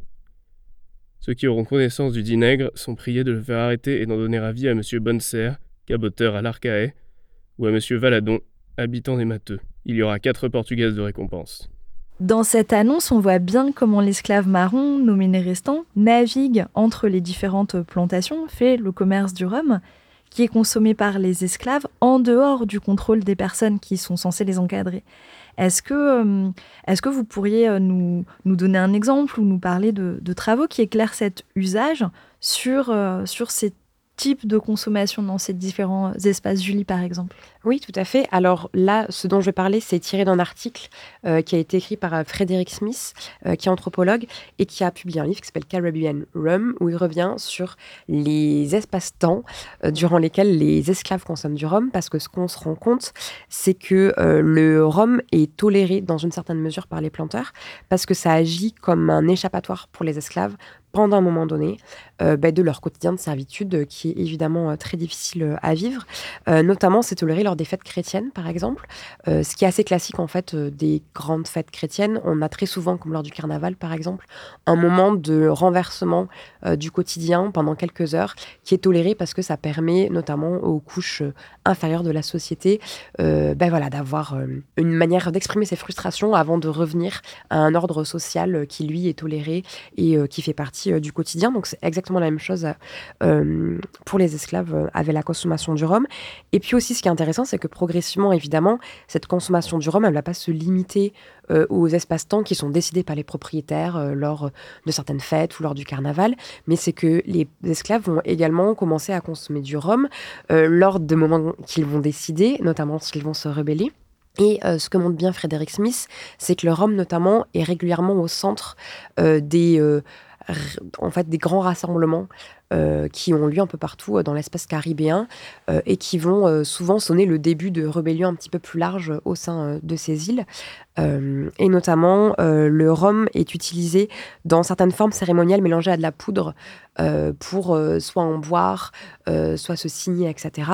Ceux qui auront connaissance du dinègre sont priés de le faire arrêter et d'en donner avis à M. Bonneserre, caboteur à l'Arcahaie, ou à M. Valadon, habitant des Matheux. Il y aura quatre portugaises de récompense. Dans cette annonce, on voit bien comment l'esclave marron, nommé Nérestan, navigue entre les différentes plantations, fait le commerce du rhum, qui est consommé par les esclaves en dehors du contrôle des personnes qui sont censées les encadrer. Est-ce que, euh, est que vous pourriez euh, nous, nous, donner un exemple ou nous parler de, travaux qui éclairent cet usage sur, euh, sur ces type de consommation dans ces différents espaces, Julie, par exemple? Oui, tout à fait. Alors là, ce dont je vais parler, c'est tiré d'un article euh, qui a été écrit par euh, Frédéric Smith, euh, qui est anthropologue, et qui a publié un livre qui s'appelle Caribbean Rum, où il revient sur les espaces-temps durant lesquels les esclaves consomment du rhum, parce que ce qu'on se rend compte, c'est que le rhum est toléré dans une certaine mesure par les planteurs, parce que ça agit comme un échappatoire pour les esclaves pendant un moment donné euh, bah, de leur quotidien de servitude euh, qui est évidemment euh, très difficile à vivre. notamment, c'est toléré lors des fêtes chrétiennes, par exemple, ce qui est assez classique en fait des grandes fêtes chrétiennes. On a très souvent, comme lors du carnaval, par exemple, un moment de renversement du quotidien pendant quelques heures qui est toléré parce que ça permet notamment aux couches inférieures de la société ben voilà, d'avoir une manière d'exprimer ses frustrations avant de revenir à un ordre social qui, lui, est toléré et qui fait partie euh, du quotidien. Donc c'est exactement la même chose euh, pour les esclaves euh, avec la consommation du rhum. Et puis aussi, ce qui est intéressant, c'est que progressivement, évidemment, cette consommation du rhum, elle ne va pas se limiter aux espaces-temps qui sont décidés par les propriétaires lors de certaines fêtes ou lors du carnaval, mais c'est que les esclaves vont également commencer à consommer du rhum lors de moments qu'ils vont décider, notamment lorsqu'ils vont se rebeller. Et ce que montre bien Frédéric Smith, c'est que le rhum, notamment, est régulièrement au centre des en fait des grands rassemblements euh, qui ont lieu un peu partout euh, dans l'espace caribéen euh, et qui vont souvent sonner le début de rébellions un petit peu plus larges au sein de ces îles. et notamment, le rhum est utilisé dans certaines formes cérémoniales mélangées à de la poudre pour soit en boire, soit se signer, etc.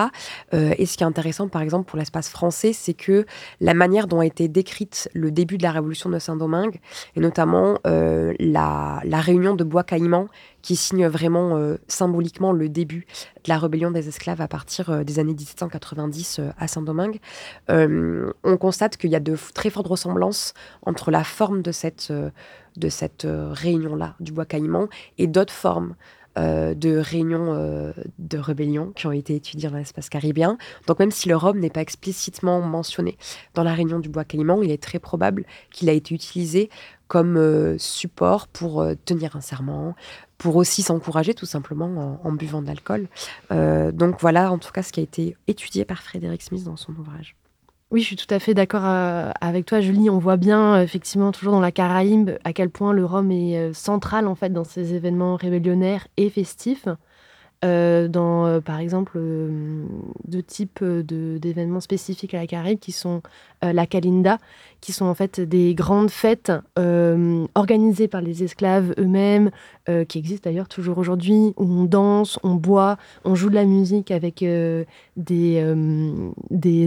et ce qui est intéressant, par exemple, pour l'espace français, c'est que la manière dont a été décrite le début de la révolution de Saint-Domingue, et notamment la, réunion de Bois Caïman qui signe vraiment symboliquement le début de la rébellion des esclaves à partir euh, des années 1790 euh, à Saint-Domingue, on constate qu'il y a de très fortes ressemblances entre la forme de cette, de cette réunion-là du bois caïman et d'autres formes de réunions de rébellion qui ont été étudiées dans l'espace caribéen. Donc même si le rhum n'est pas explicitement mentionné dans la réunion du bois caïman, il est très probable qu'il a été utilisé comme support pour tenir un serment, pour aussi s'encourager tout simplement en, buvant de l'alcool. Euh, donc voilà en tout cas ce qui a été étudié par Frédéric Smith dans son ouvrage. Oui, je suis tout à fait d'accord euh, avec toi, Julie. On voit bien, effectivement, toujours dans la Caraïbe, à quel point le rhum est euh, central, en fait, dans ces événements rébellionnaires et festifs. Euh, dans, euh, par exemple, euh, deux types d'événements spécifiques à la Caraïbe qui sont la Kalinda, qui sont en fait des grandes fêtes organisées par les esclaves eux-mêmes, qui existent d'ailleurs toujours aujourd'hui, où on danse, on boit, on joue de la musique avec des,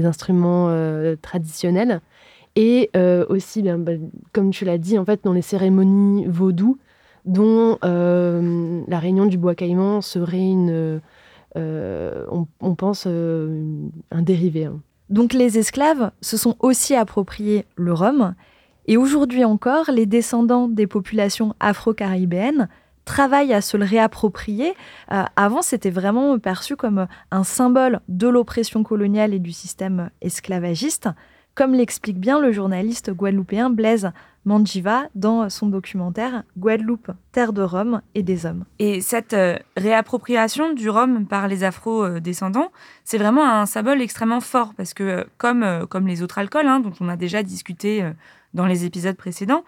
instruments traditionnels. Et aussi, bah, comme tu l'as dit, en fait, dans les cérémonies vaudou, dont euh, la réunion du bois caïman serait une, euh, on, pense, euh, un dérivé. Hein. Donc les esclaves se sont aussi appropriés le rhum, et aujourd'hui encore, les descendants des populations afro-caribéennes travaillent à se le réapproprier. avant, c'était vraiment perçu comme un symbole de l'oppression coloniale et du système esclavagiste, comme l'explique bien le journaliste guadeloupéen Blaise Manjiva dans son documentaire Guadeloupe, terre de Rome et des hommes. Et cette euh, réappropriation du Rhum par les afro-descendants, c'est vraiment un symbole extrêmement fort parce que, euh, comme, euh, comme les autres alcools, hein, dont on a déjà discuté dans les épisodes précédents,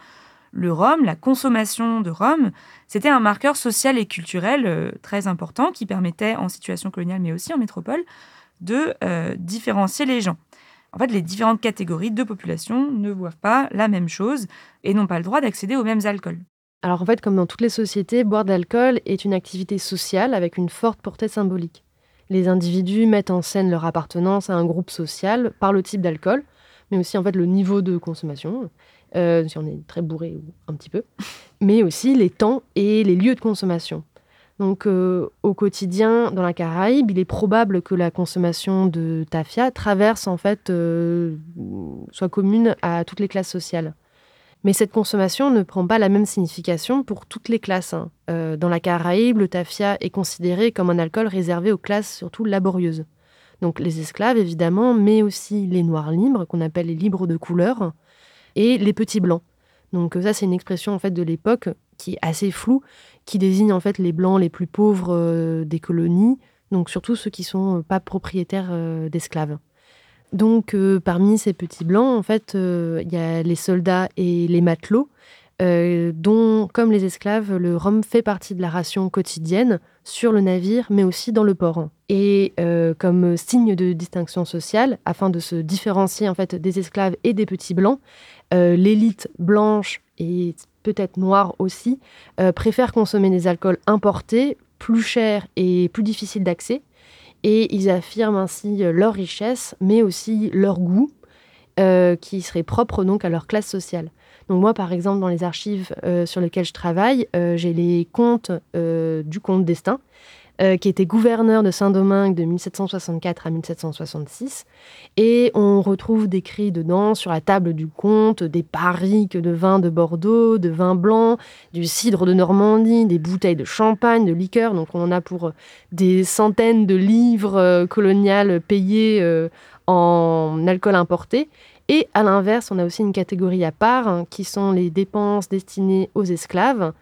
le rhum, la consommation de rhum, c'était un marqueur social et culturel très important qui permettait, en situation coloniale mais aussi en métropole, de différencier les gens. En fait, les différentes catégories de population ne boivent pas la même chose et n'ont pas le droit d'accéder aux mêmes alcools. Alors en fait, comme dans toutes les sociétés, boire de l'alcool est une activité sociale avec une forte portée symbolique. Les individus mettent en scène leur appartenance à un groupe social par le type d'alcool, mais aussi en fait le niveau de consommation, euh, si on est très bourré ou un petit peu, mais aussi les temps et les lieux de consommation. Donc euh, au quotidien, dans la Caraïbe, il est probable que la consommation de tafia traverse en fait, euh, soit commune à toutes les classes sociales. Mais cette consommation ne prend pas la même signification pour toutes les classes. Hein. Euh, dans la Caraïbe, le tafia est considéré comme un alcool réservé aux classes surtout laborieuses. Donc les esclaves évidemment, mais aussi les noirs libres, qu'on appelle les libres de couleur, et les petits blancs. Donc ça, c'est une expression en fait de l'époque qui est assez floue, qui désigne en fait les blancs les plus pauvres euh, des colonies, donc surtout ceux qui sont euh, pas propriétaires euh, d'esclaves. Donc parmi ces petits blancs, en fait, il y a les soldats et les matelots, dont, comme les esclaves, le rhum fait partie de la ration quotidienne sur le navire, mais aussi dans le port. Et comme signe de distinction sociale, afin de se différencier en fait des esclaves et des petits blancs, l'élite blanche et peut-être noire aussi, euh, préfèrent consommer des alcools importés, plus chers et plus difficiles d'accès. Et ils affirment ainsi leur richesse, mais aussi leur goût, euh, qui serait propre donc à leur classe sociale. Donc moi, par exemple, dans les archives euh, sur lesquelles je travaille, j'ai les comptes du comte d'Estaing, euh, qui était gouverneur de Saint-Domingue de 1764 à 1766. Et on retrouve décrit dedans, sur la table du comte, des barriques de vin de Bordeaux, de vin blanc, du cidre de Normandie, des bouteilles de champagne, de liqueur. Donc on en a pour des centaines de livres euh, coloniales payés euh, en alcool importé. Et à l'inverse, on a aussi une catégorie à part, hein, qui sont les dépenses destinées aux esclaves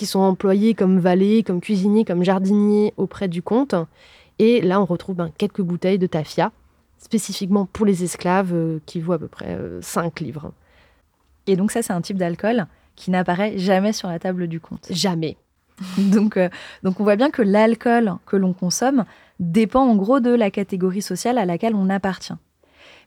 qui sont employés comme valets, comme cuisiniers, comme jardiniers auprès du comte. Et là, on retrouve ben, quelques bouteilles de tafia, spécifiquement pour les esclaves, euh, qui vaut à peu près 5 euh, livres. Et donc ça, c'est un type d'alcool qui n'apparaît jamais sur la table du comte. Jamais. donc, euh, donc on voit bien que l'alcool que l'on consomme dépend en gros de la catégorie sociale à laquelle on appartient.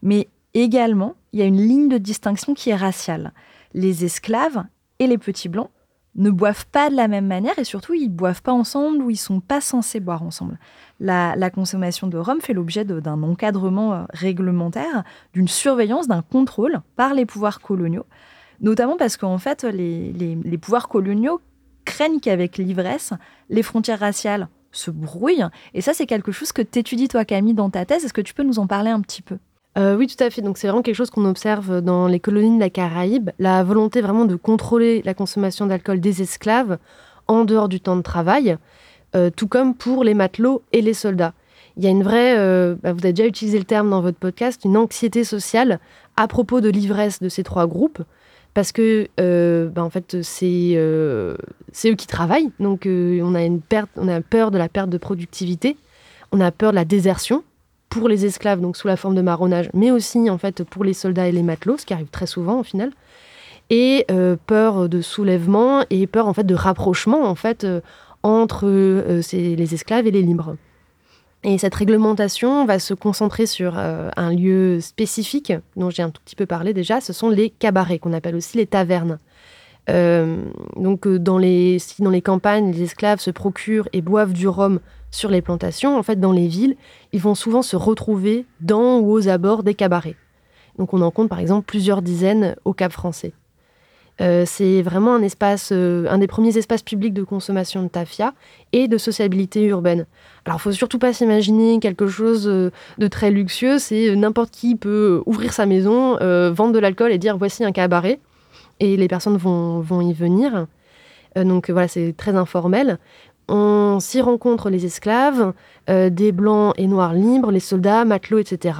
Mais également, il y a une ligne de distinction qui est raciale. Les esclaves et les petits blancs ne boivent pas de la même manière et surtout ils boivent pas ensemble ou ils sont pas censés boire ensemble. La, consommation de rhum fait l'objet d'un encadrement euh, réglementaire, d'une surveillance, d'un contrôle par les pouvoirs coloniaux, notamment parce qu'en fait les, les pouvoirs coloniaux craignent qu'avec l'ivresse, les frontières raciales se brouillent. Et ça, c'est quelque chose que tu étudies toi, Camille, dans ta thèse. Est-ce que tu peux nous en parler un petit peu? Euh, oui, tout à fait. Donc c'est vraiment quelque chose qu'on observe dans les colonies de la Caraïbe, la volonté vraiment de contrôler la consommation d'alcool des esclaves en dehors du temps de travail, euh, tout comme pour les matelots et les soldats. Il y a une vraie, euh, bah, vous avez déjà utilisé le terme dans votre podcast, une anxiété sociale à propos de l'ivresse de ces trois groupes, parce que bah, en fait c'est eux qui travaillent, donc on a une perte, on a peur de la perte de productivité, on a peur de la désertion pour les esclaves, donc sous la forme de marronnage, mais aussi en fait pour les soldats et les matelots, ce qui arrive très souvent au final, et euh, peur de soulèvement et peur en fait de rapprochement en fait euh, entre euh, les esclaves et les libres. Et cette réglementation va se concentrer sur un lieu spécifique dont j'ai un tout petit peu parlé déjà, ce sont les cabarets qu'on appelle aussi les tavernes. donc dans les, si dans les campagnes les esclaves se procurent et boivent du rhum sur les plantations, en fait, dans les villes, ils vont souvent se retrouver dans ou aux abords des cabarets. Donc on en compte par exemple plusieurs dizaines au Cap français. Euh, c'est vraiment un espace, euh, un des premiers espaces publics de consommation de tafia et de sociabilité urbaine. Alors, il faut surtout pas s'imaginer quelque chose euh, de très luxueux. C'est n'importe qui peut ouvrir sa maison, vendre de l'alcool et dire voici un cabaret, et les personnes vont, vont y venir. donc voilà, c'est très informel. On s'y rencontre les esclaves, euh, des blancs et noirs libres, les soldats, matelots, etc.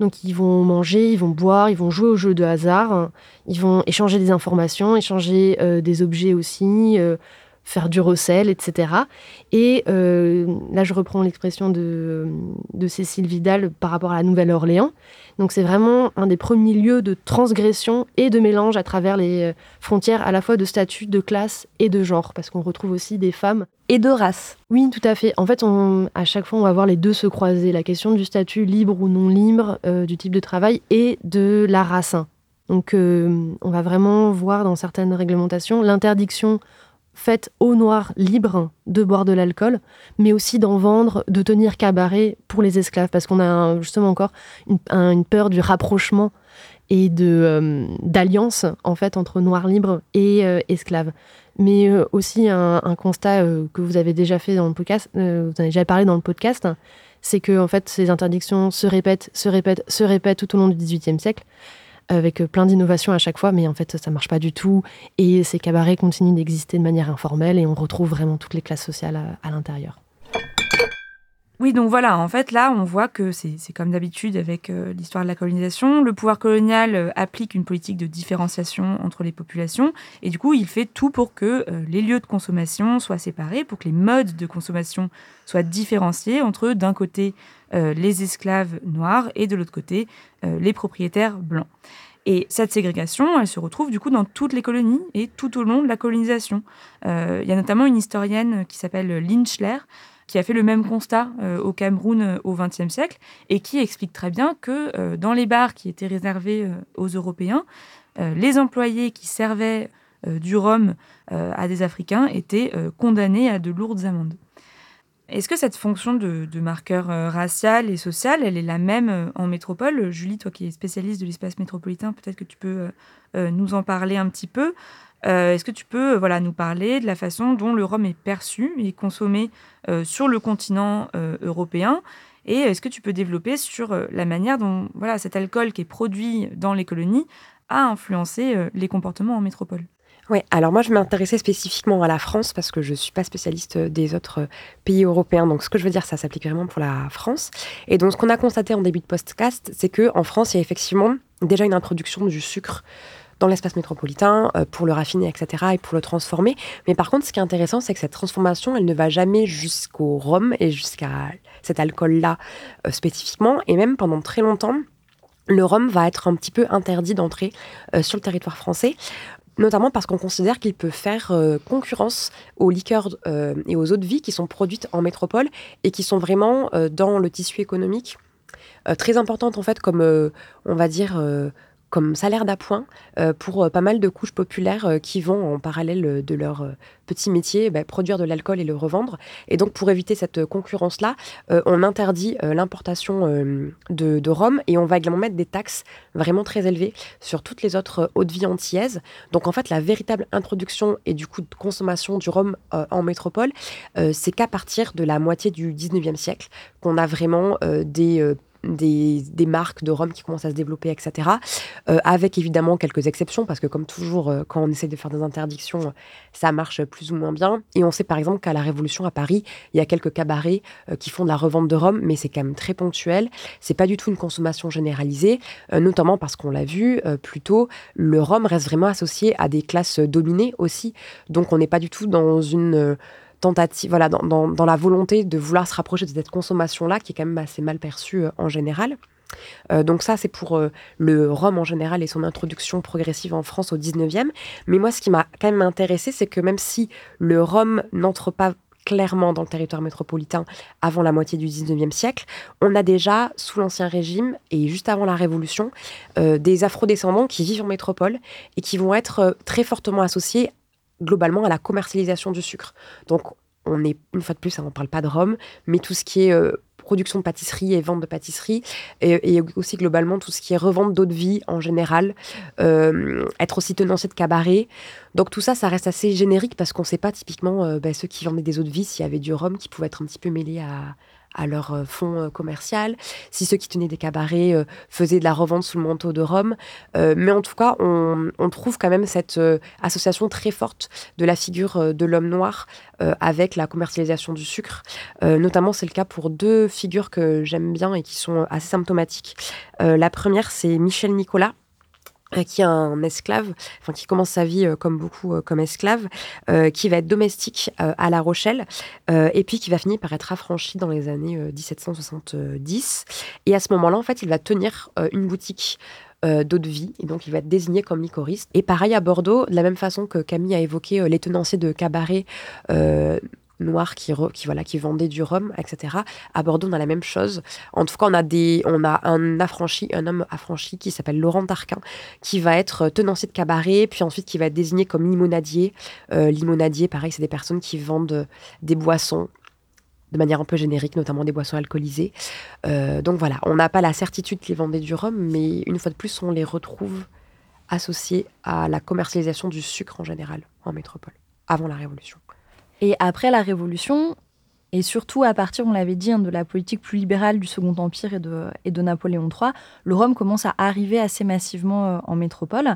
Donc ils vont manger, ils vont boire, ils vont jouer aux jeux de hasard, ils vont échanger des informations, échanger euh, des objets aussi, euh, faire du recel, etc. Et là, je reprends l'expression de, de Cécile Vidal par rapport à la Nouvelle-Orléans. Donc c'est vraiment un des premiers lieux de transgression et de mélange à travers les euh, frontières à la fois de statut, de classe et de genre, parce qu'on retrouve aussi des femmes. Et de race. Oui, tout à fait. En fait, on, à chaque fois, on va voir les deux se croiser. La question du statut libre ou non libre, euh, du type de travail et de la race. Donc euh, on va vraiment voir dans certaines réglementations l'interdiction faite au noir libre de boire de l'alcool, mais aussi d'en vendre, de tenir cabaret pour les esclaves, parce qu'on a justement encore une, peur du rapprochement et de euh, d'alliance en fait entre noirs libres et euh, esclaves. Mais euh, aussi un, constat que vous avez déjà fait dans le podcast, vous en avez déjà parlé dans le podcast, c'est que en fait ces interdictions se répètent, se répètent, se répètent tout au long du XVIIIe siècle avec euh, plein d'innovations à chaque fois, mais en fait, ça marche pas du tout. Et ces cabarets continuent d'exister de manière informelle et on retrouve vraiment toutes les classes sociales à, l'intérieur. Oui, donc voilà, en fait, là, on voit que c'est comme d'habitude avec euh, l'histoire de la colonisation. Le pouvoir colonial euh, applique une politique de différenciation entre les populations et du coup, il fait tout pour que les lieux de consommation soient séparés, pour que les modes de consommation soient différenciés entre, d'un côté, euh, les esclaves noirs et de l'autre côté euh, les propriétaires blancs. Et cette ségrégation, elle se retrouve du coup dans toutes les colonies et tout au long de la colonisation. Euh, il y a notamment une historienne qui s'appelle Lynchler, qui a fait le même constat au Cameroun au XXe siècle et qui explique très bien que dans les bars qui étaient réservés aux Européens, les employés qui servaient du rhum à des Africains étaient condamnés à de lourdes amendes. Est-ce que cette fonction de, marqueur euh, racial et social, elle est la même euh, en métropole? Julie, toi qui es spécialiste de l'espace métropolitain, peut-être que tu peux euh, nous en parler un petit peu. Est-ce que tu peux voilà, nous parler de la façon dont le rhum est perçu et consommé sur le continent européen? Et est-ce que tu peux développer sur la manière dont voilà, cet alcool qui est produit dans les colonies a influencé les comportements en métropole? Oui, alors moi je m'intéressais spécifiquement à la France parce que je ne suis pas spécialiste des autres pays européens. Donc ce que je veux dire, ça s'applique vraiment pour la France. Et donc ce qu'on a constaté en début de podcast, c'est qu'en France, il y a effectivement déjà une introduction du sucre dans l'espace métropolitain euh, pour le raffiner, etc., et pour le transformer. Mais par contre, ce qui est intéressant, c'est que cette transformation, elle ne va jamais jusqu'au rhum et jusqu'à cet alcool-là euh, spécifiquement. Et même pendant très longtemps, le rhum va être un petit peu interdit d'entrer euh, sur le territoire français notamment parce qu'on considère qu'il peut faire concurrence aux liqueurs et aux eaux de vie qui sont produites en métropole et qui sont vraiment dans le tissu économique très importantes en fait comme on va dire comme salaire d'appoint euh, pour euh, pas mal de couches populaires euh, qui vont en parallèle de leur petit métier bah, produire de l'alcool et le revendre. Et donc pour éviter cette concurrence-là, on interdit l'importation de, de, rhum et on va également mettre des taxes vraiment très élevées sur toutes les autres eaux de vie antillaises. Donc en fait la véritable introduction et du coup de consommation du rhum en métropole, c'est qu'à partir de la moitié du 19e siècle qu'on a vraiment des des, marques de rhum qui commencent à se développer, etc. Euh, avec évidemment quelques exceptions, parce que comme toujours, euh, quand on essaie de faire des interdictions, ça marche plus ou moins bien. Et on sait par exemple qu'à la Révolution à Paris, il y a quelques cabarets euh, qui font de la revente de rhum, mais c'est quand même très ponctuel. C'est pas du tout une consommation généralisée, notamment parce qu'on l'a vu plus tôt, le rhum reste vraiment associé à des classes dominées aussi. Donc on n'est pas du tout dans une tentative, voilà, dans, la volonté de vouloir se rapprocher de cette consommation-là, qui est quand même assez mal perçue euh, en général. Euh, donc ça, c'est pour euh, le rhum en général et son introduction progressive en France au 19e. Mais moi, ce qui m'a quand même intéressé, c'est que même si le rhum n'entre pas clairement dans le territoire métropolitain avant la moitié du 19e siècle, on a déjà, sous l'Ancien Régime et juste avant la Révolution, des afrodescendants qui vivent en métropole et qui vont être très fortement associés globalement à la commercialisation du sucre. Donc, on est, une fois de plus, on ne parle pas de rhum, mais tout ce qui est euh, production de pâtisserie et vente de pâtisserie, et, aussi globalement tout ce qui est revente d'eau de vie en général, euh, être aussi tenancier de cabaret. Donc tout ça, ça reste assez générique parce qu'on ne sait pas typiquement euh, bah, ceux qui vendaient des eaux de vie s'il y avait du rhum qui pouvait être un petit peu mêlé à, à leur euh, fonds euh, commercial, si ceux qui tenaient des cabarets euh, faisaient de la revente sous le manteau de Rome. mais en tout cas, on, trouve quand même cette association très forte de la figure de l'homme noir avec la commercialisation du sucre. notamment, c'est le cas pour deux figures que j'aime bien et qui sont assez symptomatiques. la première, c'est Michel Nicolas qui est un esclave, enfin qui commence sa vie euh, comme beaucoup euh, comme esclave, qui va être domestique à La Rochelle, et puis qui va finir par être affranchi dans les années 1770. Et à ce moment-là, en fait, il va tenir une boutique d'eau de vie, et donc il va être désigné comme licoriste. Et pareil à Bordeaux, de la même façon que Camille a évoqué les tenanciers de cabaret noirs qui, voilà, qui vendaient du rhum, etc. À Bordeaux, on a la même chose. En tout cas, on a, des, on a un affranchi, un homme affranchi qui s'appelle Laurent Tarquin, qui va être tenancier de cabaret, puis ensuite qui va être désigné comme limonadier. Euh, limonadier, pareil, c'est des personnes qui vendent des boissons de manière un peu générique, notamment des boissons alcoolisées. Euh, donc voilà, on n'a pas la certitude qu'ils vendaient du rhum, mais une fois de plus, on les retrouve associés à la commercialisation du sucre en général en métropole, avant la Révolution. Et après la Révolution, et surtout à partir, on l'avait dit, hein, de la politique plus libérale du Second Empire et de, Napoléon III, le rhum commence à arriver assez massivement euh, en métropole.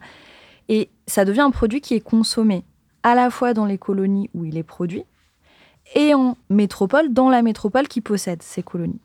Et ça devient un produit qui est consommé à la fois dans les colonies où il est produit, et en métropole, dans la métropole qui possède ces colonies.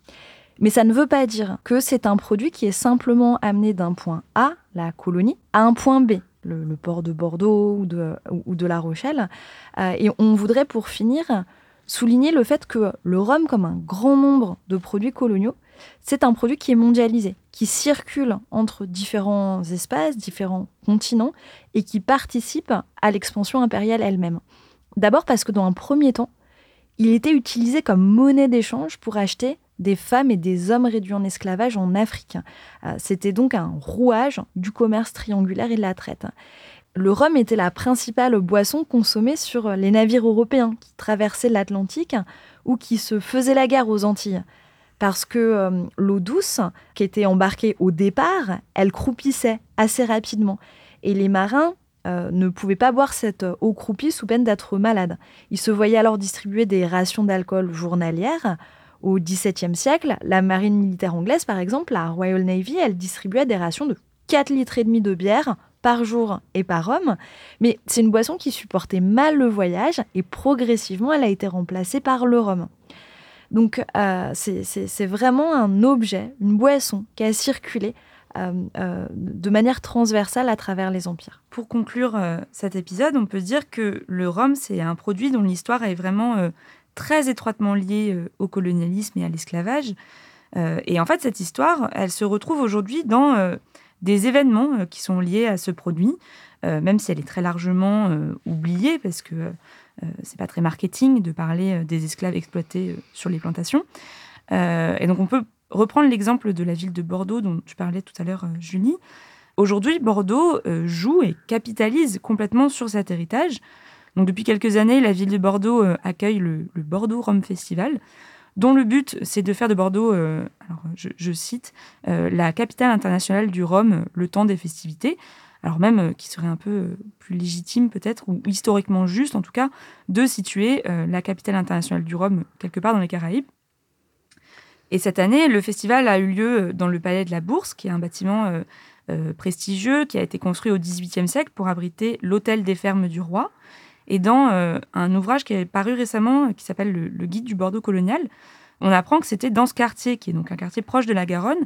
Mais ça ne veut pas dire que c'est un produit qui est simplement amené d'un point A, la colonie, à un point B, le, port de Bordeaux ou de, La Rochelle. Euh, et on voudrait pour finir souligner le fait que le rhum, comme un grand nombre de produits coloniaux, c'est un produit qui est mondialisé, qui circule entre différents espaces, différents continents, et qui participe à l'expansion impériale elle-même. D'abord parce que dans un premier temps, il était utilisé comme monnaie d'échange pour acheter des femmes et des hommes réduits en esclavage en Afrique. Euh, c'était donc un rouage du commerce triangulaire et de la traite. Le rhum était la principale boisson consommée sur les navires européens qui traversaient l'Atlantique ou qui se faisaient la guerre aux Antilles. Parce que euh, l'eau douce, qui était embarquée au départ, elle croupissait assez rapidement. Et les marins euh, ne pouvaient pas boire cette eau croupie sous peine d'être malades. Ils se voyaient alors distribuer des rations d'alcool journalières. Au XVIIe siècle, la marine militaire anglaise, par exemple, la Royal Navy, elle distribuait des rations de 4 litres et demi de bière par jour et par homme. Mais c'est une boisson qui supportait mal le voyage et progressivement, elle a été remplacée par le rhum. Donc, euh, c'est vraiment un objet, une boisson qui a circulé euh, euh, de manière transversale à travers les empires. Pour conclure cet épisode, on peut dire que le rhum, c'est un produit dont l'histoire est vraiment très étroitement liée au colonialisme et à l'esclavage. et en fait, cette histoire, elle se retrouve aujourd'hui dans des événements qui sont liés à ce produit, même si elle est très largement oubliée parce que c'est pas très marketing de parler des esclaves exploités sur les plantations. et donc on peut reprendre l'exemple de la ville de Bordeaux dont tu parlais tout à l'heure, euh, Julie. Aujourd'hui, Bordeaux euh, joue et capitalise complètement sur cet héritage. Donc, depuis quelques années, la ville de Bordeaux euh, accueille le, Bordeaux Rhum Festival, dont le but, c'est de faire de Bordeaux, alors je, cite, la capitale internationale du rhum le temps des festivités. Alors même qui serait un peu plus légitime peut-être, ou historiquement juste en tout cas, de situer la capitale internationale du rhum quelque part dans les Caraïbes. Et cette année, le festival a eu lieu euh, dans le Palais de la Bourse, qui est un bâtiment euh, euh, prestigieux qui a été construit au XVIIIe siècle pour abriter l'hôtel des fermes du roi. Et dans un ouvrage qui est paru récemment, qui s'appelle le, Guide du Bordeaux colonial, on apprend que c'était dans ce quartier, qui est donc un quartier proche de la Garonne,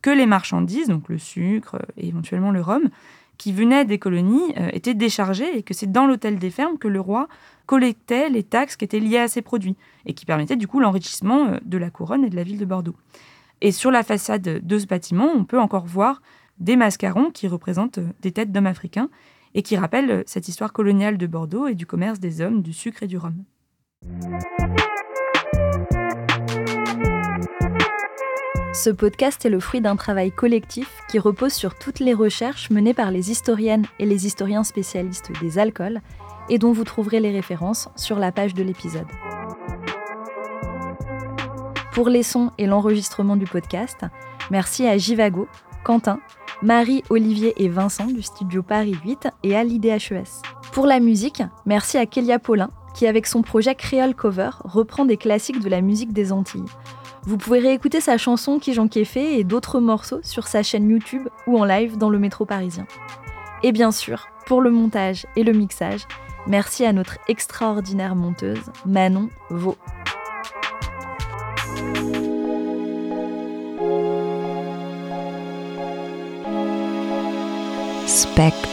que les marchandises, donc le sucre et éventuellement le rhum, qui venaient des colonies étaient déchargées et que c'est dans l'hôtel des fermes que le roi collectait les taxes qui étaient liées à ces produits et qui permettaient du coup l'enrichissement euh, de la couronne et de la ville de Bordeaux. Et sur la façade de ce bâtiment, on peut encore voir des mascarons qui représentent euh, des têtes d'hommes africains et qui rappellent euh, cette histoire coloniale de Bordeaux et du commerce des hommes, du sucre et du rhum. Ce podcast est le fruit d'un travail collectif qui repose sur toutes les recherches menées par les historiennes et les historiens spécialistes des alcools et dont vous trouverez les références sur la page de l'épisode. Pour les sons et l'enregistrement du podcast, merci à Jivago, Quentin, Marie, Olivier et Vincent du studio Paris 8 et à l'IDHES. Pour la musique, merci à Kélia Paulin qui avec son projet Creole Cover reprend des classiques de la musique des Antilles. Vous pouvez réécouter sa chanson Qui j'en fait et d'autres morceaux sur sa chaîne YouTube ou en live dans le métro parisien. Et bien sûr, pour le montage et le mixage, Merci à notre extraordinaire monteuse, Manon Vaux. Spec.